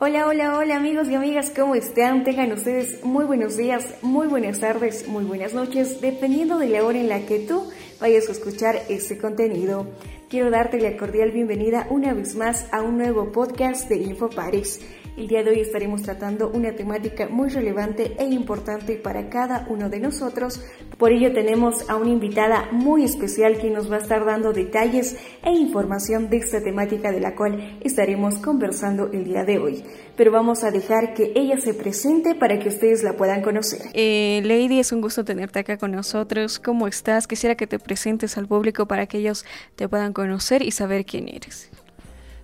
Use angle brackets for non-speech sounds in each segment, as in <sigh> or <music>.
Hola, hola, hola amigos y amigas, ¿cómo están? Tengan ustedes muy buenos días, muy buenas tardes, muy buenas noches, dependiendo de la hora en la que tú vayas a escuchar este contenido. Quiero darte la cordial bienvenida una vez más a un nuevo podcast de Info Paris. El día de hoy estaremos tratando una temática muy relevante e importante para cada uno de nosotros. Por ello tenemos a una invitada muy especial que nos va a estar dando detalles e información de esta temática de la cual estaremos conversando el día de hoy. Pero vamos a dejar que ella se presente para que ustedes la puedan conocer. Eh, Lady, es un gusto tenerte acá con nosotros. ¿Cómo estás? Quisiera que te presentes al público para que ellos te puedan conocer y saber quién eres.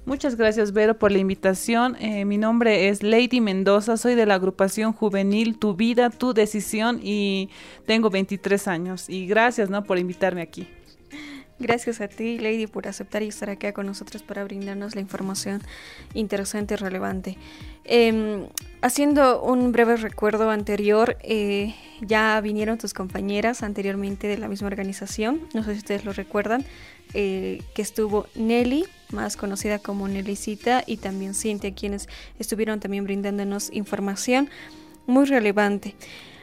Muchas gracias, Vero, por la invitación. Eh, mi nombre es Lady Mendoza, soy de la agrupación juvenil Tu Vida, Tu Decisión y tengo 23 años. Y gracias, ¿no?, por invitarme aquí. Gracias a ti, Lady, por aceptar y estar acá con nosotros para brindarnos la información interesante y relevante. Em, haciendo un breve recuerdo anterior, eh, ya vinieron tus compañeras anteriormente de la misma organización, no sé si ustedes lo recuerdan, eh, que estuvo Nelly, más conocida como Nellycita, y también Cintia, quienes estuvieron también brindándonos información muy relevante.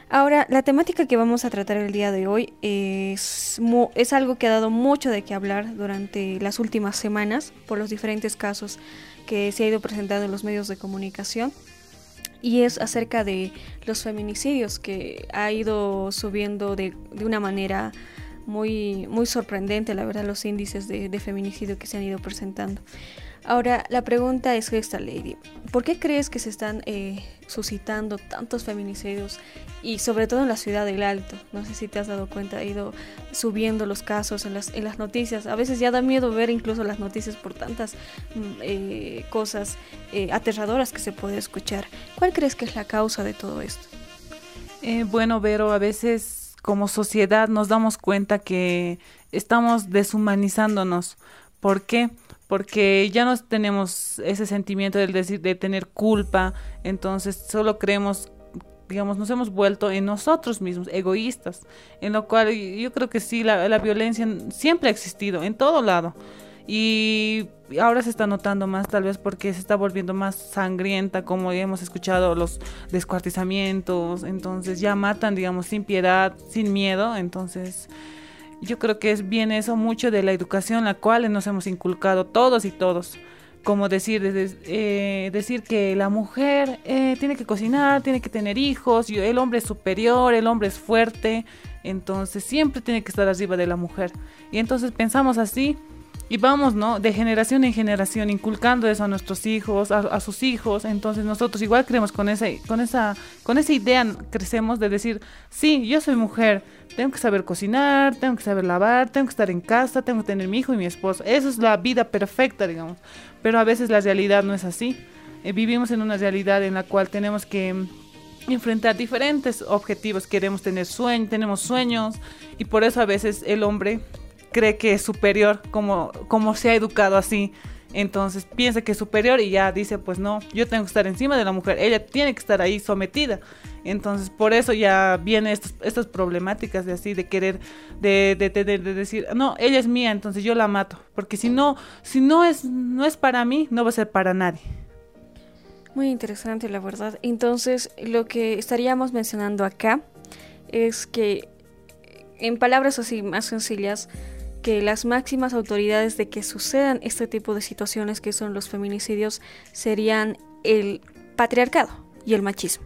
Ahora, la temática que vamos a tratar el día de hoy es, es algo que ha dado mucho de qué hablar durante las últimas semanas por los diferentes casos que se ha ido presentando en los medios de comunicación y es acerca de los feminicidios que ha ido subiendo de, de una manera muy, muy sorprendente, la verdad, los índices de, feminicidio que se han ido presentando. Ahora, la pregunta es esta, Lady. ¿Por qué crees que se están eh, suscitando tantos feminicidios y sobre todo en la ciudad del Alto? No sé si te has dado cuenta, ha ido subiendo los casos en las, en las noticias. A veces ya da miedo ver incluso las noticias por tantas mm, eh, cosas eh, aterradoras que se puede escuchar. ¿Cuál crees que es la causa de todo esto? bueno, Vero, a veces como sociedad nos damos cuenta que estamos deshumanizándonos. ¿Por qué? Porque ya no tenemos ese sentimiento de, decir, de tener culpa, entonces solo creemos digamos, nos hemos vuelto en nosotros mismos, egoístas, en lo cual yo creo que sí, la, la violencia siempre ha existido, en todo lado. Y ahora se está notando más tal vez porque se está volviendo más sangrienta, como hemos escuchado los descuartizamientos, entonces ya matan, digamos, sin piedad, sin miedo, entonces yo creo que es bien eso mucho de la educación la cual nos hemos inculcado todos y todos. Como decir eh, decir que la mujer eh, tiene que cocinar tiene que tener hijos el hombre es superior el hombre es fuerte. Entonces siempre tiene que estar arriba de la mujer. Y entonces pensamos así y vamos, ¿no? De generación en generación, inculcando eso a nuestros hijos, a, sus hijos. Entonces nosotros igual creemos con, ese, con, esa, con esa idea, crecemos de decir, sí, yo soy mujer, tengo que saber cocinar, tengo que saber lavar, tengo que estar en casa, tengo que tener mi hijo y mi esposo. Esa es la vida perfecta, digamos. Pero a veces la realidad no es así. Eh, vivimos en una realidad en la cual tenemos que enfrentar diferentes objetivos, queremos tener sueños, tenemos sueños y por eso a veces el hombre cree que es superior, como, como se ha educado así. Entonces piensa que es superior y ya dice, pues no, yo tengo que estar encima de la mujer, ella tiene que estar ahí sometida. Entonces por eso ya vienen estas problemáticas de así, de querer, de, de, de, de, decir, no, ella es mía, entonces yo la mato. Porque si no, si no es, no es para mí, no va a ser para nadie. Muy interesante, la verdad. Entonces, lo que estaríamos mencionando acá es que, en palabras así más sencillas, que las máximas autoridades de que sucedan este tipo de situaciones que son los feminicidios serían el patriarcado y el machismo.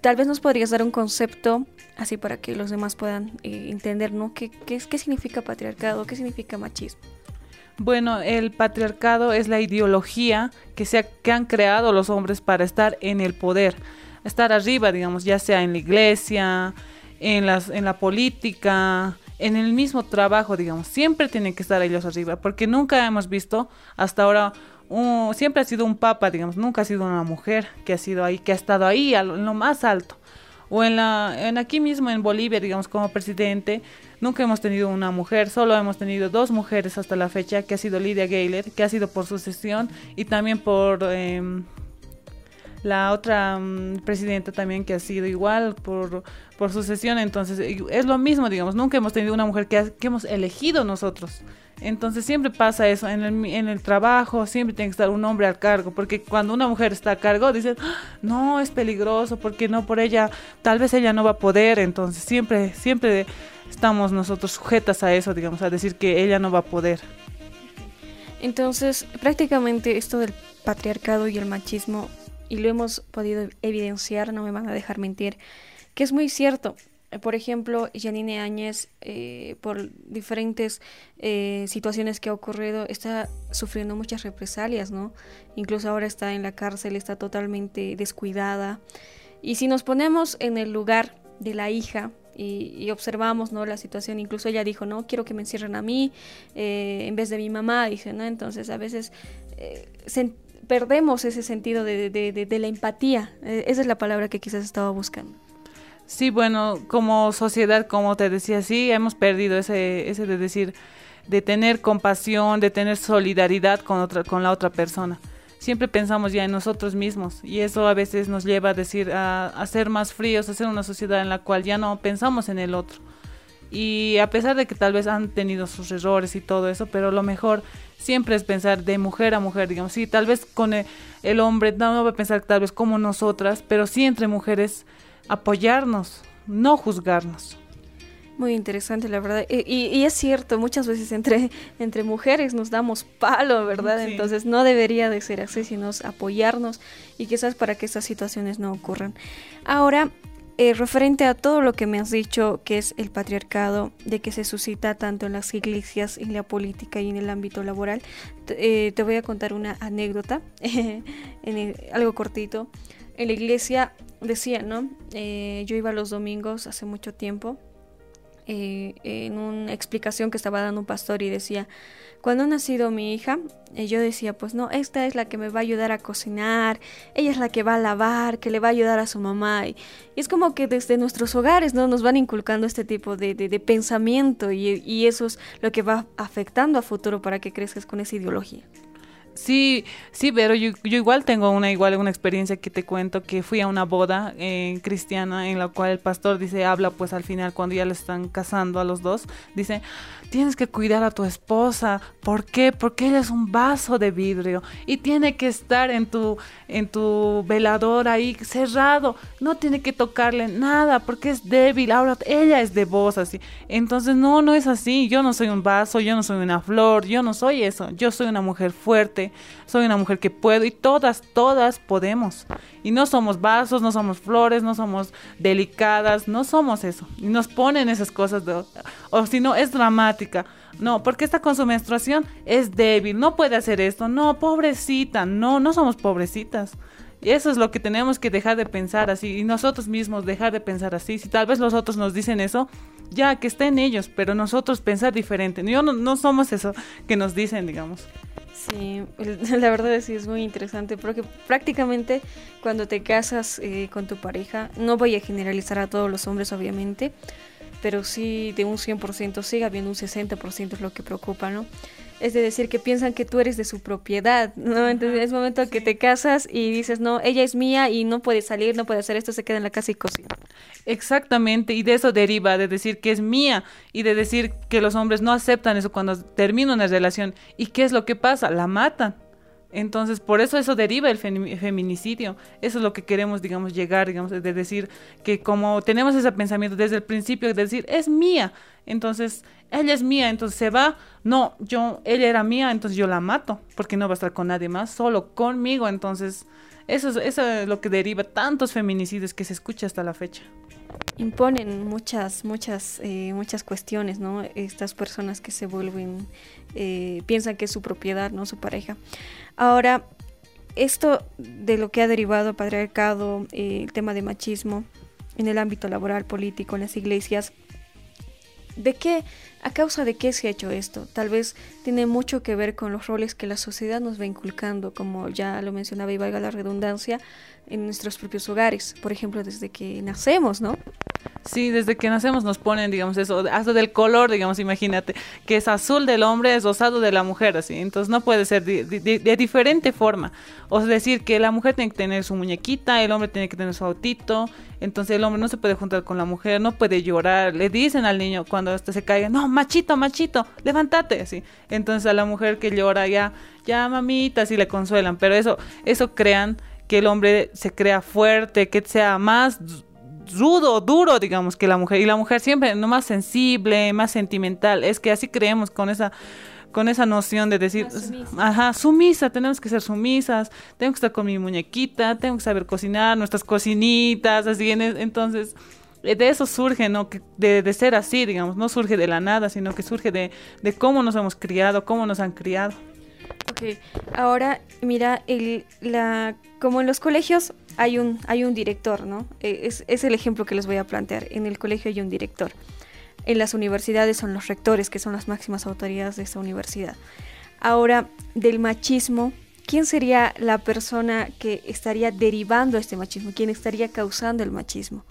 tal vez nos podrías dar un concepto así para que los demás puedan eh, entender, ¿no? ¿Qué, qué, qué significa patriarcado? ¿Qué significa machismo? Bueno, el patriarcado es la ideología que, se que han creado los hombres para estar en el poder, estar arriba, digamos, ya sea en la iglesia, en, las, en la política, en el mismo trabajo, digamos, siempre tienen que estar ellos arriba, porque nunca hemos visto hasta ahora, siempre ha sido un papa, digamos, nunca ha sido una mujer que ha sido ahí, que ha estado ahí en lo más alto. O en, la, en aquí mismo en Bolivia, digamos, como presidente, nunca hemos tenido una mujer, solo hemos tenido dos mujeres hasta la fecha, que ha sido Lidia Gayler, que ha sido por sucesión y también por... Em, la otra mm, presidenta también que ha sido igual por, por sucesión, entonces es lo mismo, digamos, nunca hemos tenido una mujer que, que hemos elegido nosotros. Entonces siempre pasa eso, en el, en el trabajo siempre tiene que estar un hombre al cargo, porque cuando una mujer está a cargo dicen, ah, no, es peligroso, porque no por ella, tal vez ella no va a poder, entonces siempre, siempre estamos nosotros sujetas a eso, digamos, a decir que ella no va a poder. Entonces, prácticamente esto del patriarcado y el machismo, y lo hemos podido evidenciar, no me van a dejar mentir, que es muy cierto. Por ejemplo, Janine Áñez, eh, por diferentes eh, situaciones que ha ocurrido, está sufriendo muchas represalias, ¿no? Incluso ahora está en la cárcel, está totalmente descuidada. Y si nos ponemos en el lugar de la hija y, observamos, ¿no? La situación, incluso ella dijo, no, quiero que me encierren a mí eh, en vez de mi mamá, dice, ¿no? Entonces a veces perdemos ese sentido de, de la empatía. esa es la palabra que quizás estaba buscando. Sí, bueno, como sociedad, como te decía, sí, hemos perdido ese, ese de decir, de tener compasión, de tener solidaridad con, otra, con la otra persona. Siempre pensamos ya en nosotros mismos y eso a veces nos lleva a decir, a, a ser más fríos, a ser una sociedad en la cual ya no pensamos en el otro. Y a pesar de que tal vez han tenido sus errores y todo eso, pero lo mejor siempre es pensar de mujer a mujer, digamos, sí, tal vez con el, hombre no, no va a pensar tal vez como nosotras, pero sí entre mujeres apoyarnos, no juzgarnos. Muy interesante, la verdad. Y, es cierto, muchas veces entre, entre mujeres nos damos palo, ¿verdad? Entonces no debería de ser así, sino apoyarnos y quizás para que estas situaciones no ocurran. Ahora, eh, referente a todo lo que me has dicho, que es el patriarcado, de que se suscita tanto en las iglesias, en la política y en el ámbito laboral, te eh, voy a contar una anécdota, <laughs> en algo cortito. En la iglesia decía, ¿no? Eh, yo iba los domingos hace mucho tiempo eh, en una explicación que estaba dando un pastor y decía, cuando ha nacido mi hija, eh, yo decía, pues no, esta es la que me va a ayudar a cocinar, ella es la que va a lavar, que le va a ayudar a su mamá. Y, es como que desde nuestros hogares ¿no? nos van inculcando este tipo de, de, pensamiento y, y eso es lo que va afectando a futuro para que crezcas con esa ideología. Sí, sí, pero yo, yo, igual tengo una igual una experiencia que te cuento que fui a una boda eh, cristiana en la cual el pastor dice habla pues al final cuando ya le están casando a los dos dice tienes que cuidar a tu esposa ¿por qué? Porque ella es un vaso de vidrio y tiene que estar en tu en tu velador ahí cerrado no tiene que tocarle nada porque es débil ahora ella es de vos así entonces no no es así yo no soy un vaso yo no soy una flor yo no soy eso yo soy una mujer fuerte soy una mujer que puedo y todas, todas podemos. Y no somos vasos, no somos flores, no somos delicadas, no somos eso. Y nos ponen esas cosas, de, o si no, es dramática. No, porque está con su menstruación es débil, no puede hacer esto, no, pobrecita, no, no somos pobrecitas. Y eso es lo que tenemos que dejar de pensar así, y nosotros mismos dejar de pensar así. Si tal vez los otros nos dicen eso, ya que está en ellos, pero nosotros pensar diferente. No, no somos eso que nos dicen, digamos. Sí, <laughs> la verdad es que es muy interesante porque prácticamente cuando te casas eh, con tu pareja, no voy a generalizar a todos los hombres obviamente, pero sí de un 100% sigue habiendo un 60% es lo que preocupa, ¿no? es de decir que piensan que tú eres de su propiedad, ¿no? Entonces es momento que te casas y dices, no, ella es mía y no puede salir, no puede hacer esto, se queda en la casa y cocina. Exactamente, y de eso deriva, de decir que es mía y de decir que los hombres no aceptan eso cuando terminan una relación. ¿Y qué es lo que pasa? La matan. Entonces, por eso eso deriva el feminicidio. Eso es lo que queremos, digamos, llegar, digamos, de decir que como tenemos ese pensamiento desde el principio, de decir, es mía, entonces, ella es mía, entonces se va, no, yo, ella era mía, entonces yo la mato, porque no va a estar con nadie más, solo conmigo, entonces, eso es, eso es lo que deriva tantos feminicidios que se escucha hasta la fecha imponen muchas, muchas, eh, muchas cuestiones, ¿no? Estas personas que se vuelven, eh, piensan que es su propiedad, ¿no? Su pareja. Ahora, esto de lo que ha derivado patriarcado, eh, el tema de machismo en el ámbito laboral, político, en las iglesias, ¿de qué, a causa de qué se ha hecho esto? Tal vez tiene mucho que ver con los roles que la sociedad nos va inculcando, como ya lo mencionaba y valga la redundancia, en nuestros propios hogares, por ejemplo, desde que nacemos, ¿no? Sí, desde que nacemos nos ponen, digamos, eso, hasta del color, digamos, imagínate, que es azul del hombre, es rosado de la mujer, así. Entonces no puede ser de, de, diferente forma. O decir, que la mujer tiene que tener su muñequita, el hombre tiene que tener su autito. Entonces el hombre no se puede juntar con la mujer, no puede llorar. Le dicen al niño cuando este se caiga, no, machito, machito, levántate, así. Entonces a la mujer que llora ya, ya mamita, así le consuelan. Pero eso, eso crean que el hombre se crea fuerte, que sea más rudo, duro, digamos, que la mujer. Y la mujer siempre no más sensible, más sentimental. Es que así creemos con esa con esa noción de decir, ajá, sumisa, tenemos que ser sumisas, tengo que estar con mi muñequita, tengo que saber cocinar, nuestras cocinitas, así, entonces, eh, de eso surge, ¿no? De, de, ser así, digamos, no surge de la nada, sino que surge de, de cómo nos hemos criado, cómo nos han criado. Ok, ahora mira, el, la, como en los colegios hay un, hay un director, ¿no? Eh, es, es el ejemplo que les voy a plantear. En el colegio hay un director. En las universidades son los rectores, que son las máximas autoridades de esa universidad. Ahora, del machismo, ¿quién sería la persona que estaría derivando este machismo? ¿Quién estaría causando el machismo?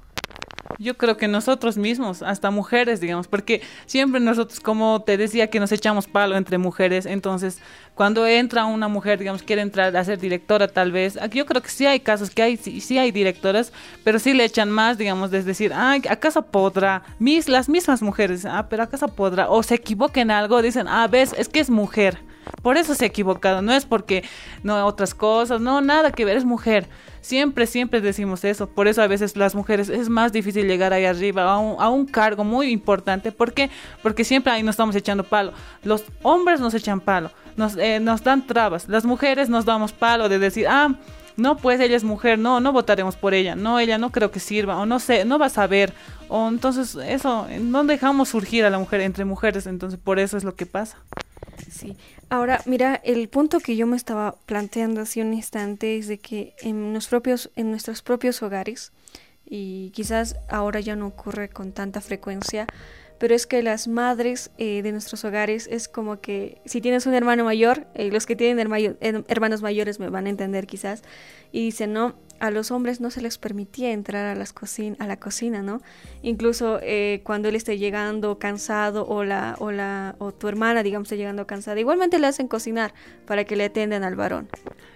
Yo creo que nosotros mismos, hasta mujeres, digamos, porque siempre nosotros, como te decía, que nos echamos palo entre mujeres, entonces cuando entra una mujer, digamos, quiere entrar a ser directora tal vez, yo creo que sí hay casos que hay, sí, hay directoras, pero sí le echan más, digamos, es decir, ay, ¿acaso podrá? Mis, las mismas mujeres, ah, pero ¿acaso podrá? O se equivoquen en algo, dicen, ah, ves, es que es mujer. Por eso se ha equivocado, no es porque no otras cosas, no, nada que ver, es mujer. Siempre, siempre decimos eso. Por eso a veces las mujeres es más difícil llegar ahí arriba a un, a un cargo muy importante. ¿Por qué? Porque siempre ahí nos estamos echando palo. Los hombres nos echan palo, nos, eh, nos dan trabas. Las mujeres nos damos palo de decir, ah, no, pues ella es mujer, no, no votaremos por ella, no, ella no creo que sirva, o no sé, no va a saber, o entonces eso, no dejamos surgir a la mujer entre mujeres, entonces por eso es lo que pasa. Sí, ahora mira, el punto que yo me estaba planteando hace un instante es de que en, los propios, en nuestros propios hogares, y quizás ahora ya no ocurre con tanta frecuencia, pero es que las madres eh, de nuestros hogares es como que si tienes un hermano mayor, eh, los que tienen hermanos mayores me van a entender quizás, y dicen, no, a los hombres no se les permitía entrar a, las a la cocina, ¿no? Incluso eh, cuando él esté llegando cansado o, la, o, la, o tu hermana, digamos, está llegando cansada, igualmente le hacen cocinar para que le atiendan al varón.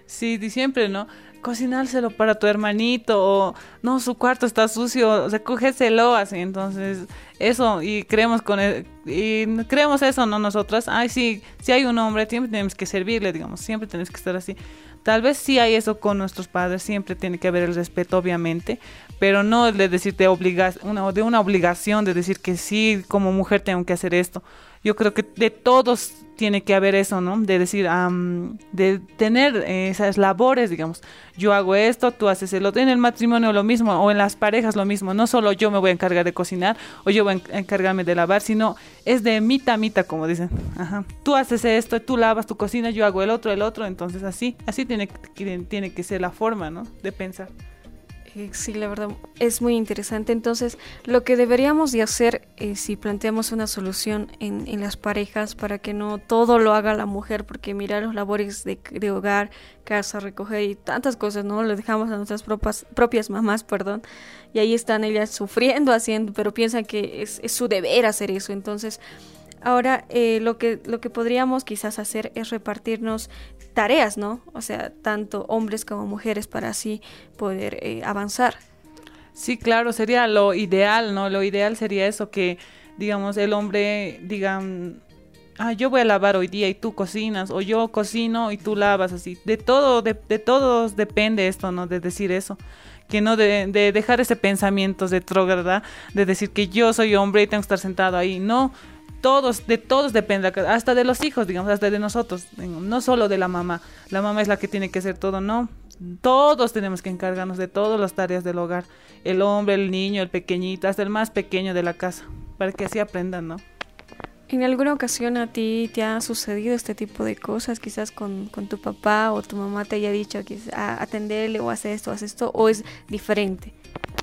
Sí, siempre, ¿no? Cocinárselo para tu hermanito o no, su cuarto está sucio, recógeselo así, entonces eso y creemos con e, y creemos eso, ¿no? Nosotras, ay, sí, si hay un hombre, siempre tenemos que servirle, digamos, siempre tenemos que estar así. Tal vez sí hay eso con nuestros padres, siempre tiene que haber el respeto, obviamente, pero no de decirte obligas, una, de una obligación de decir que sí, como mujer tengo que hacer esto. Yo creo que de todos tiene que haber eso, ¿no? De decir, de tener esas labores, digamos, yo hago esto, tú haces el otro. En el matrimonio lo mismo, o en las parejas lo mismo. No solo yo me voy a encargar de cocinar o yo voy a encargarme de lavar, sino es de mitad a mitad, como dicen. Ajá. Tú haces esto, tú lavas tu cocina, yo hago el otro, el otro. Entonces así, así tiene, tiene que ser la forma, ¿no? De pensar. Eh, sí, la verdad es muy interesante. Entonces, lo que deberíamos de hacer eh, si planteamos una solución en, en, las parejas para que no todo lo haga la mujer, porque mira los labores de, de hogar, casa, recoger y tantas cosas, ¿no? Lo dejamos a nuestras propias, propias mamás, perdón, y ahí están ellas sufriendo, haciendo, pero piensan que es, es su deber hacer eso. Entonces, Ahora, eh, lo, que, lo que podríamos quizás hacer es repartirnos tareas, ¿no? O sea, tanto hombres como mujeres para así poder eh, avanzar. Sí, claro, sería lo ideal, ¿no? Lo ideal sería eso, que, digamos, el hombre diga, ah, yo voy a lavar hoy día y tú cocinas, o yo cocino y tú lavas, así. De todo, de, todos depende esto, ¿no? De decir eso que no de, de dejar ese pensamiento de ¿verdad? De decir que yo soy hombre y tengo que estar sentado ahí. No, todos, de todos depende, hasta de los hijos, digamos, hasta de nosotros, no solo de la mamá. La mamá es la que tiene que hacer todo, no. Todos tenemos que encargarnos de todas las tareas del hogar. El hombre, el niño, el pequeñito, hasta el más pequeño de la casa, para que así aprendan, ¿no? ¿En alguna ocasión a ti te ha sucedido este tipo de cosas? Quizás con, con tu papá o tu mamá te haya dicho que atenderle o hacer esto, hacer esto, o es diferente.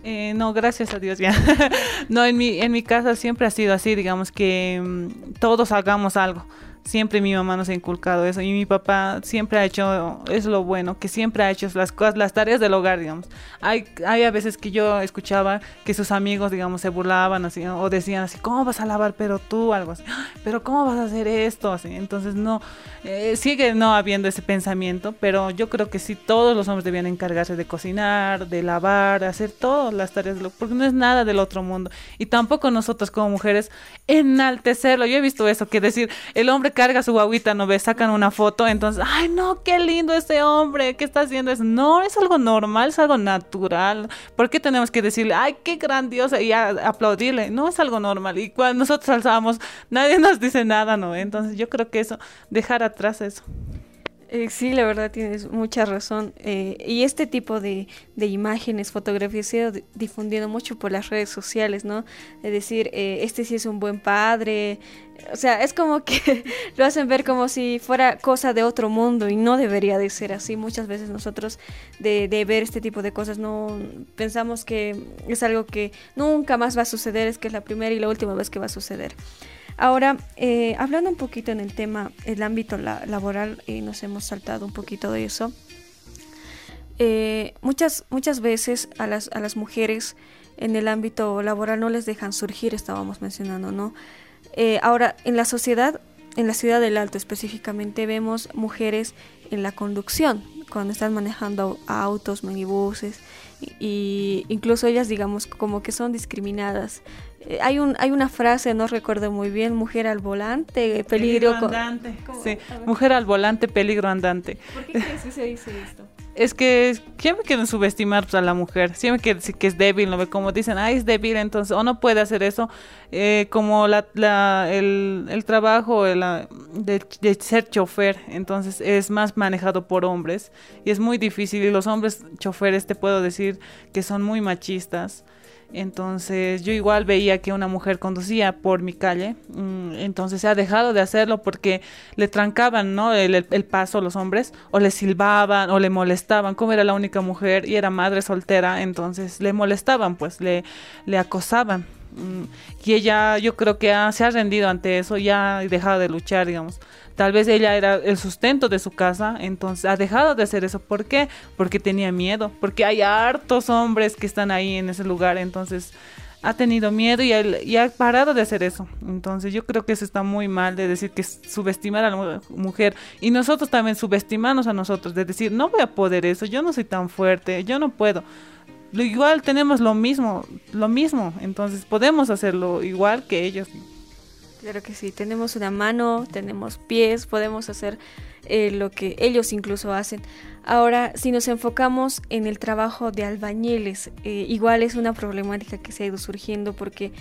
Eh, no, gracias a Dios ya. <laughs> no, en mi, en mi casa siempre ha sido así, digamos que mm, todos hagamos algo. Siempre mi mamá nos ha inculcado eso y mi papá siempre ha hecho, es lo bueno, que siempre ha hecho las cosas, las tareas del hogar, digamos. Hay, hay a veces que yo escuchaba que sus amigos, digamos, se burlaban así o decían así, ¿cómo vas a lavar pero tú? Algo así, pero ¿cómo vas a hacer esto? Así, entonces no, eh, sigue no habiendo ese pensamiento, pero yo creo que sí todos los hombres debían encargarse de cocinar, de lavar, de hacer todas las tareas, porque no es nada del otro mundo. Y tampoco nosotros como mujeres enaltecerlo. Yo he visto eso, que decir, el hombre carga su guaguita, no ve, sacan una foto, entonces, ay, no, qué lindo ese hombre, ¿qué está haciendo eso? No, es algo normal, es algo natural. ¿Por qué tenemos que decirle, ay, qué grandioso y aplaudirle? No, es algo normal. Y cuando nosotros alzamos, nadie nos dice nada, ¿no? Entonces yo creo que eso, dejar atrás eso. Eh, sí, la verdad tienes mucha razón. Eh, y este tipo de, de, imágenes, fotografías se ha difundido mucho por las redes sociales, ¿no? Es decir, eh, este sí es un buen padre. O sea, es como que <laughs> lo hacen ver como si fuera cosa de otro mundo y no debería de ser así. Muchas veces nosotros de, de ver este tipo de cosas no pensamos que es algo que nunca más va a suceder, es que es la primera y la última vez que va a suceder. Ahora, eh, hablando un poquito en el tema, el ámbito laboral, y nos hemos saltado un poquito de eso. Eh, muchas, muchas veces a las, a las mujeres en el ámbito laboral no les dejan surgir, estábamos mencionando, ¿no? Eh, ahora, en la sociedad, en la ciudad del Alto específicamente, vemos mujeres en la conducción, cuando están manejando autos, minibuses, y incluso ellas, digamos, como que son discriminadas eh, hay, un, hay una frase, no recuerdo muy bien, mujer al volante, peligro, andante. Sí, mujer al volante, peligro andante. ¿Por qué crees que se dice esto? Es que siempre quieren subestimar pues, a la mujer, siempre decir que es débil, ¿no? Como dicen, ah, es débil, entonces, o no puede hacer eso, eh, como la, la, el, el trabajo de, de ser chofer, entonces es más manejado por hombres y es muy difícil. Y los hombres choferes te puedo decir que son muy machistas entonces yo igual veía que una mujer conducía por mi calle, mm, entonces se ha dejado de hacerlo porque le trancaban ¿no? el, paso los hombres, o le silbaban, o le molestaban, como era la única mujer y era madre soltera, entonces le molestaban, pues le, le acosaban. Mm, y ella yo creo que se ha rendido ante eso, ya ha dejado de luchar, digamos. Tal vez ella era el sustento de su casa, entonces ha dejado de hacer eso. ¿Por qué? Porque tenía miedo, porque hay hartos hombres que están ahí en ese lugar, entonces ha tenido miedo y, ha parado de hacer eso. Entonces yo creo que eso está muy mal de decir que subestimar a la mujer y nosotros también subestimarnos a nosotros, de decir, no voy a poder eso, yo no soy tan fuerte, yo no puedo. Igual tenemos lo mismo, lo mismo, entonces podemos hacerlo igual que ellos. Claro que sí, tenemos una mano, tenemos pies, podemos hacer eh, lo que ellos incluso hacen. Ahora, si nos enfocamos en el trabajo de albañiles, eh, igual es una problemática que se ha ido surgiendo porque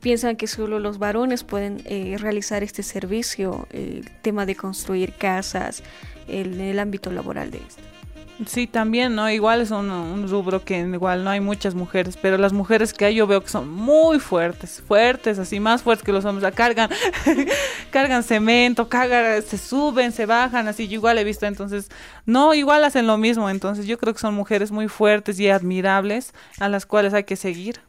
piensan que solo los varones pueden eh, realizar este servicio, el tema de construir casas, en el ámbito laboral de esto. Sí, también, ¿no? Igual es un, rubro que igual no hay muchas mujeres, pero las mujeres que hay yo veo que son muy fuertes, fuertes, así más fuertes que los hombres, la cargan, <laughs> cargan cemento, cargan, se suben, se bajan, así yo igual he visto, entonces, no, igual hacen lo mismo, entonces yo creo que son mujeres muy fuertes y admirables a las cuales hay que seguir.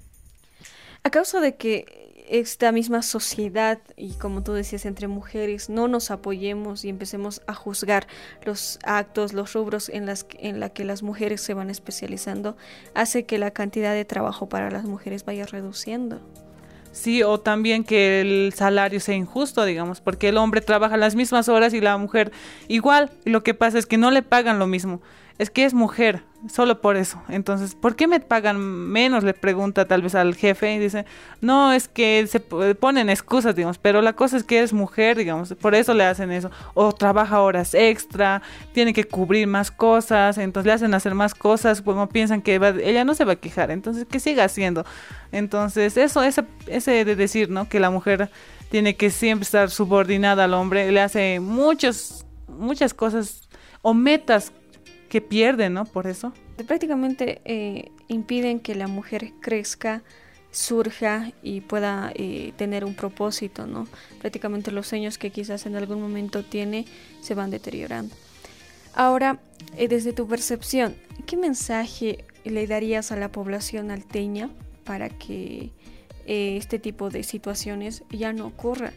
A causa de que esta misma sociedad y como tú decías entre mujeres no nos apoyemos y empecemos a juzgar los actos, los rubros en las en la que las mujeres se van especializando, hace que la cantidad de trabajo para las mujeres vaya reduciendo. Sí, o también que el salario sea injusto, digamos, porque el hombre trabaja las mismas horas y la mujer igual. lo que pasa es que no le pagan lo mismo es que es mujer, solo por eso. Entonces, ¿por qué me pagan menos? Le pregunta tal vez al jefe y dice, no, es que se ponen excusas, digamos, pero la cosa es que es mujer, digamos, por eso le hacen eso. O trabaja horas extra, tiene que cubrir más cosas, entonces le hacen hacer más cosas, como piensan que ella no se va a quejar, entonces que siga haciendo. Entonces, eso, ese, ese de decir, ¿no? Que la mujer tiene que siempre estar subordinada al hombre, le hace muchos, muchas cosas o metas que pierden, ¿no? Por eso. Prácticamente eh, impiden que la mujer crezca, surja y pueda eh, tener un propósito, ¿no? Prácticamente los sueños que quizás en algún momento tiene se van deteriorando. Ahora, eh, desde tu percepción, ¿qué mensaje le darías a la población alteña para que este tipo de situaciones ya no ocurra?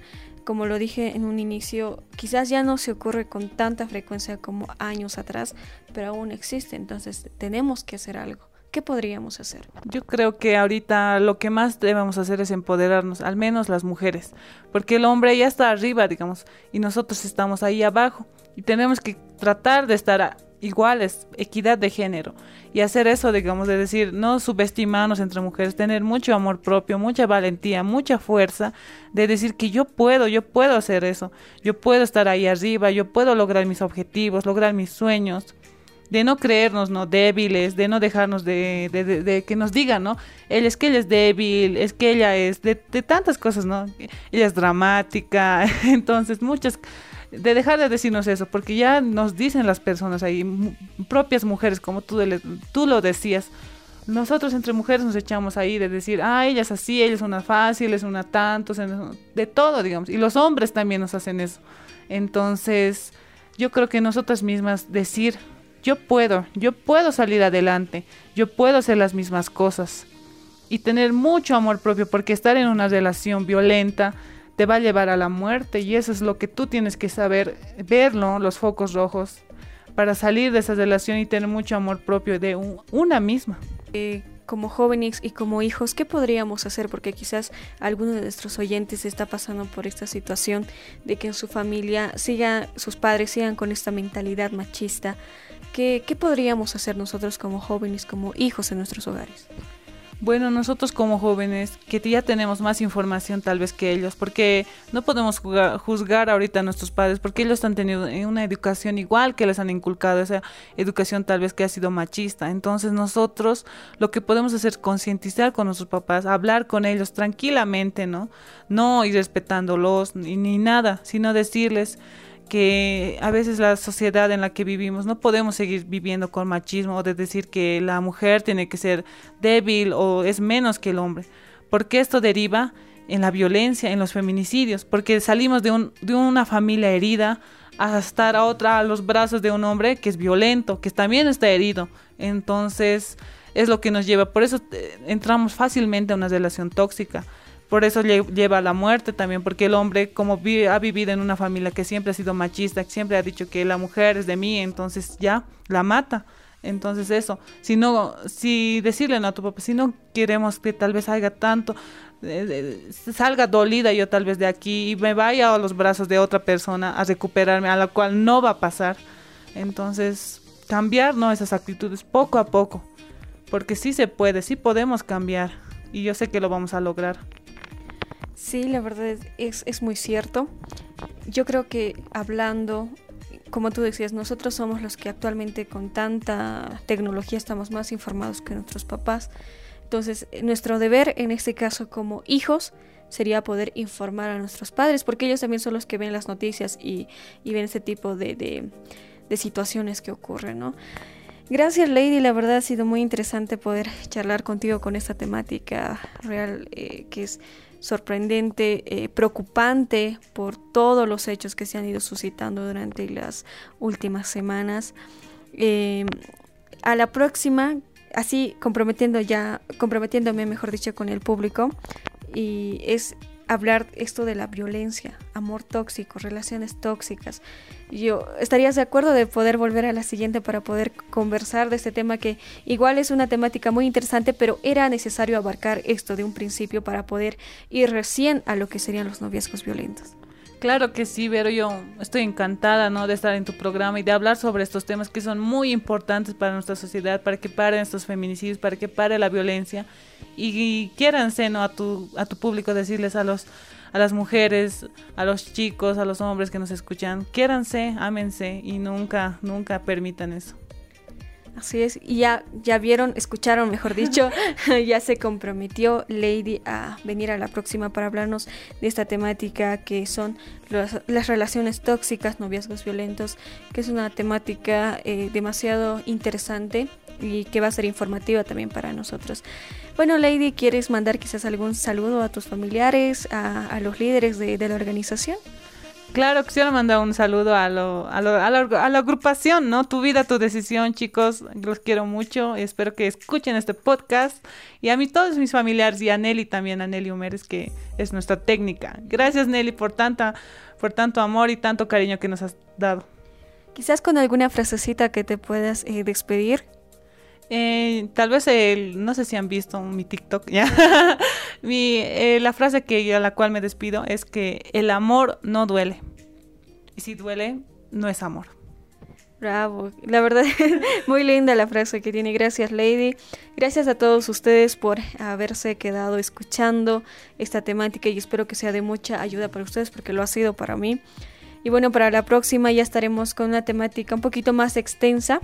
como lo dije en un inicio, quizás ya no se ocurre con tanta frecuencia como años atrás, pero aún existe, entonces tenemos que hacer algo. ¿Qué podríamos hacer? Yo creo que ahorita lo que más debemos hacer es empoderarnos, al menos las mujeres, porque el hombre ya está arriba, digamos, y nosotros estamos ahí abajo y tenemos que tratar de estar iguales, equidad de género y hacer eso, digamos, de decir, no subestimarnos entre mujeres, tener mucho amor propio, mucha valentía, mucha fuerza, de decir que yo puedo, yo puedo hacer eso, yo puedo estar ahí arriba, yo puedo lograr mis objetivos, lograr mis sueños de no creernos no débiles, de no dejarnos de, de, que nos digan, ¿no? Él es que ella es débil, es que ella es de, tantas cosas, ¿no? Ella es dramática, <laughs> entonces muchas de dejar de decirnos eso, porque ya nos dicen las personas ahí, propias mujeres, como tú, tú lo decías, nosotros entre mujeres nos echamos ahí de decir, ah, ella es así, ella es una fácil, es una tanto, de todo, digamos, y los hombres también nos hacen eso. Entonces, yo creo que nosotras mismas decir, yo puedo, yo puedo salir adelante, yo puedo hacer las mismas cosas y tener mucho amor propio, porque estar en una relación violenta te va a llevar a la muerte y eso es lo que tú tienes que saber, verlo, los focos rojos, para salir de esa relación y tener mucho amor propio de una misma. Eh, como jóvenes y como hijos, ¿qué podríamos hacer? Porque quizás alguno de nuestros oyentes está pasando por esta situación de que en su familia siga, sus padres sigan con esta mentalidad machista ¿Qué, podríamos hacer nosotros como jóvenes, como hijos en nuestros hogares? Bueno, nosotros como jóvenes, que ya tenemos más información tal vez que ellos, porque no podemos juzgar ahorita a nuestros padres, porque ellos han tenido una educación igual que les han inculcado, esa educación tal vez que ha sido machista. Entonces nosotros lo que podemos hacer es concientizar con nuestros papás, hablar con ellos tranquilamente, ¿no? No ir respetándolos ni, ni nada, sino decirles que a veces la sociedad en la que vivimos no podemos seguir viviendo con machismo o de decir que la mujer tiene que ser débil o es menos que el hombre, porque esto deriva en la violencia, en los feminicidios, porque salimos de, de una familia herida a estar a otra a los brazos de un hombre que es violento, que también está herido. Entonces es lo que nos lleva, por eso eh, entramos fácilmente a una relación tóxica por eso lleva a la muerte también, porque el hombre como ha vivido en una familia que siempre ha sido machista, siempre ha dicho que la mujer es de mí, entonces ya la mata. Entonces eso, si no, si decirle a tu papá, si no queremos que tal vez haya tanto, eh, salga dolida yo tal vez de aquí y me vaya a los brazos de otra persona a recuperarme, a la cual no va a pasar. Entonces, cambiar ¿no? esas actitudes poco a poco, porque sí se puede, sí podemos cambiar y yo sé que lo vamos a lograr. Sí, la verdad es, es muy cierto. Yo creo que hablando, como tú decías, nosotros somos los que actualmente con tanta tecnología estamos más informados que nuestros papás. Entonces, nuestro deber en este caso como hijos sería poder informar a nuestros padres, porque ellos también son los que ven las noticias y, ven ese tipo de, situaciones que ocurren, ¿no? Gracias Lady, la verdad ha sido muy interesante poder charlar contigo con esta temática real eh, que es sorprendente, eh, preocupante por todos los hechos que se han ido suscitando durante las últimas semanas. Eh, a la próxima, así comprometiendo ya, comprometiéndome, mejor dicho, con el público, y es hablar esto de la violencia, amor tóxico, relaciones tóxicas. Yo estarías de acuerdo de poder volver a la siguiente para poder conversar de este tema que igual es una temática muy interesante, pero era necesario abarcar esto de un principio para poder ir recién a lo que serían los noviazgos violentos. Claro que sí, Vero, yo estoy encantada ¿no? de estar en tu programa y de hablar sobre estos temas que son muy importantes para nuestra sociedad, para que paren estos feminicidios, para que pare la violencia y, quiéranse ¿no? a, tu, a tu público decirles a los a las mujeres, a los chicos, a los hombres que nos escuchan, quiéranse, ámense y nunca, nunca permitan eso. Así es, y ya, ya vieron, escucharon, mejor dicho, <laughs> <laughs> ya se comprometió Lady a venir a la próxima para hablarnos de esta temática que son las relaciones tóxicas, noviazgos violentos, que es una temática eh, demasiado interesante y que va a ser informativa también para nosotros. Bueno, Lady, ¿quieres mandar quizás algún saludo a tus familiares, a, los líderes de, de la organización? Claro, quisiera mandar un saludo a, lo, a, lo, a, la, agrupación, ¿no? Tu vida, tu decisión, chicos. Los quiero mucho. Espero que escuchen este podcast. Y a mí, todos mis familiares, y a Nelly también, a Nelly Humeres, que es nuestra técnica. Gracias, Nelly, por, tanta, por tanto amor y tanto cariño que nos has dado. Quizás con alguna frasecita que te puedas eh, despedir. Eh, tal vez el, no sé si han visto mi TikTok, ¿ya? <laughs> mi, eh, la frase que a la cual me despido es que el amor no duele. Y si duele, no es amor. Bravo, la verdad, <laughs> muy linda la frase que tiene. Gracias, Lady. Gracias a todos ustedes por haberse quedado escuchando esta temática y espero que sea de mucha ayuda para ustedes porque lo ha sido para mí. Y bueno, para la próxima ya estaremos con una temática un poquito más extensa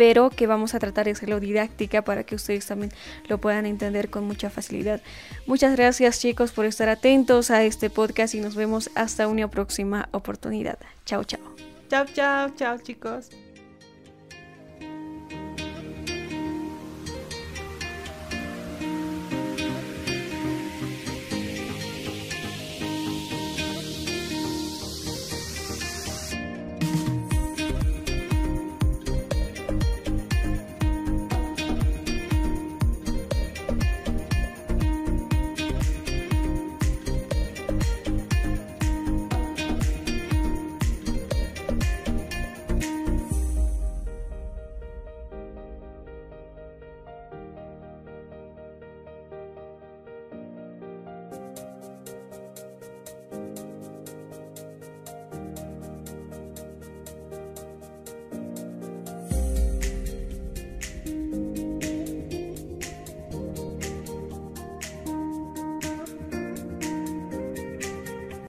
pero que vamos a tratar de hacerlo didáctica para que ustedes también lo puedan entender con mucha facilidad. Muchas gracias chicos por estar atentos a este podcast y nos vemos hasta una próxima oportunidad. Chao, chao. Chao, chao, chao chicos.